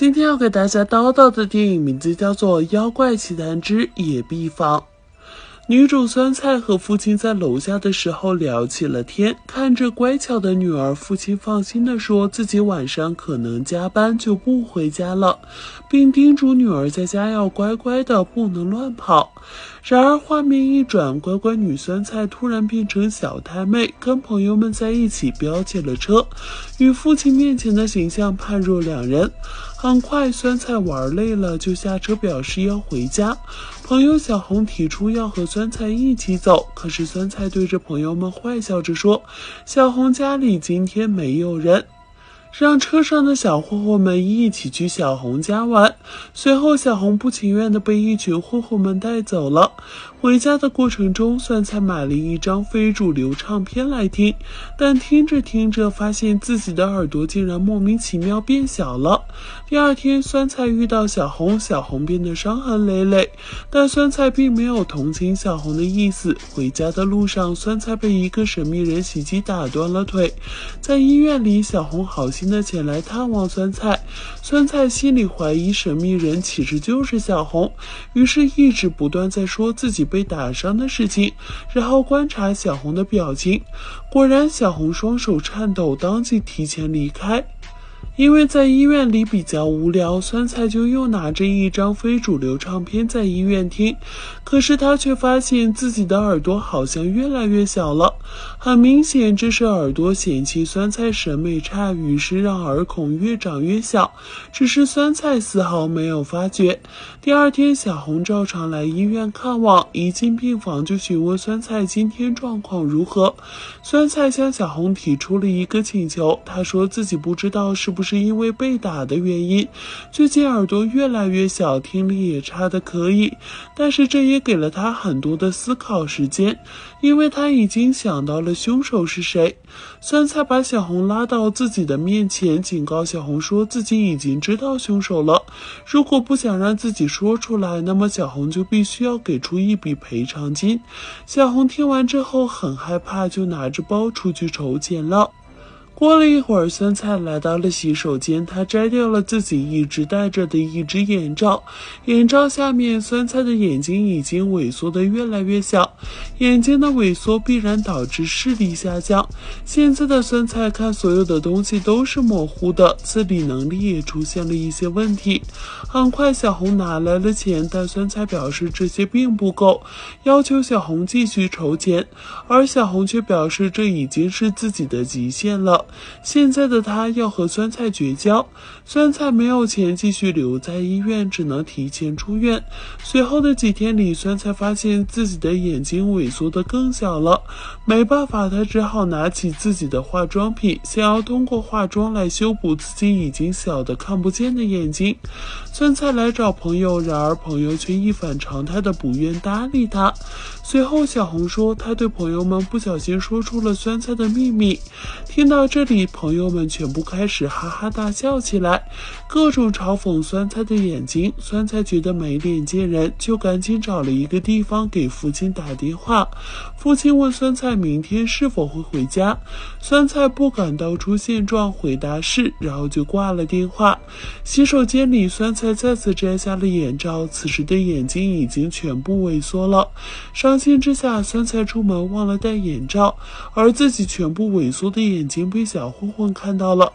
今天要给大家叨叨的电影名字叫做《妖怪奇谭之野壁坊》。女主酸菜和父亲在楼下的时候聊起了天，看着乖巧的女儿，父亲放心的说自己晚上可能加班，就不回家了，并叮嘱女儿在家要乖乖的，不能乱跑。然而画面一转，乖乖女酸菜突然变成小太妹，跟朋友们在一起飙起了车，与父亲面前的形象判若两人。很快，酸菜玩累了，就下车表示要回家。朋友小红提出要和酸菜一起走，可是酸菜对着朋友们坏笑着说：“小红家里今天没有人。”让车上的小混混们一起去小红家玩。随后，小红不情愿地被一群混混们带走了。回家的过程中，酸菜买了一张非主流唱片来听，但听着听着，发现自己的耳朵竟然莫名其妙变小了。第二天，酸菜遇到小红，小红变得伤痕累累，但酸菜并没有同情小红的意思。回家的路上，酸菜被一个神秘人袭击，打断了腿。在医院里，小红好心的前来探望酸菜，酸菜心里怀疑神秘人其实就是小红，于是一直不断在说自己。被打伤的事情，然后观察小红的表情，果然小红双手颤抖，当即提前离开。因为在医院里比较无聊，酸菜就又拿着一张非主流唱片在医院听。可是他却发现自己的耳朵好像越来越小了，很明显这是耳朵嫌弃酸菜审美差，于是让耳孔越长越小。只是酸菜丝毫没有发觉。第二天，小红照常来医院看望，一进病房就询问酸菜今天状况如何。酸菜向小红提出了一个请求，他说自己不知道是不不。是因为被打的原因，最近耳朵越来越小，听力也差的可以。但是这也给了他很多的思考时间，因为他已经想到了凶手是谁。酸菜把小红拉到自己的面前，警告小红说自己已经知道凶手了，如果不想让自己说出来，那么小红就必须要给出一笔赔偿金。小红听完之后很害怕，就拿着包出去筹钱了。过了一会儿，酸菜来到了洗手间，他摘掉了自己一直戴着的一只眼罩，眼罩下面，酸菜的眼睛已经萎缩的越来越小，眼睛的萎缩必然导致视力下降。现在的酸菜看所有的东西都是模糊的，自理能力也出现了一些问题。很快，小红拿来了钱，但酸菜表示这些并不够，要求小红继续筹钱，而小红却表示这已经是自己的极限了。现在的他要和酸菜绝交，酸菜没有钱继续留在医院，只能提前出院。随后的几天里，酸菜发现自己的眼睛萎缩的更小了，没办法，他只好拿起自己的化妆品，想要通过化妆来修补自己已经小的看不见的眼睛。酸菜来找朋友，然而朋友却一反常态的不愿搭理他。随后，小红说，他对朋友们不小心说出了酸菜的秘密。听到这这里，朋友们全部开始哈哈大笑起来，各种嘲讽酸菜的眼睛。酸菜觉得没脸见人，就赶紧找了一个地方给父亲打电话。父亲问酸菜明天是否会回家，酸菜不敢道出现状，回答是，然后就挂了电话。洗手间里，酸菜再次摘下了眼罩，此时的眼睛已经全部萎缩了。伤心之下，酸菜出门忘了戴眼罩，而自己全部萎缩的眼睛被被小混混看到了。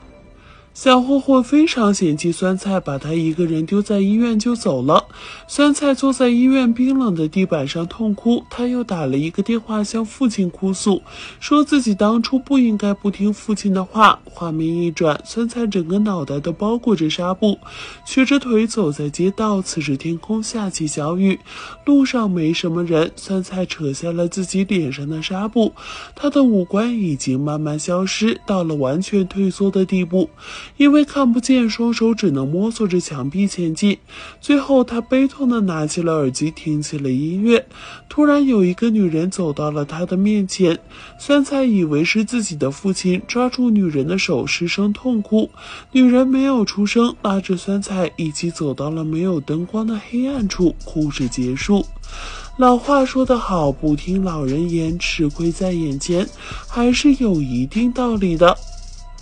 小混混非常嫌弃酸菜，把他一个人丢在医院就走了。酸菜坐在医院冰冷的地板上痛哭，他又打了一个电话向父亲哭诉，说自己当初不应该不听父亲的话。画面一转，酸菜整个脑袋都包裹着纱布，瘸着腿走在街道。此时天空下起小雨，路上没什么人。酸菜扯下了自己脸上的纱布，他的五官已经慢慢消失，到了完全退缩的地步。因为看不见，双手只能摸索着墙壁前进。最后，他悲痛地拿起了耳机，听起了音乐。突然，有一个女人走到了他的面前。酸菜以为是自己的父亲，抓住女人的手，失声痛哭。女人没有出声，拉着酸菜一起走到了没有灯光的黑暗处。故事结束。老话说得好，不听老人言，吃亏在眼前，还是有一定道理的。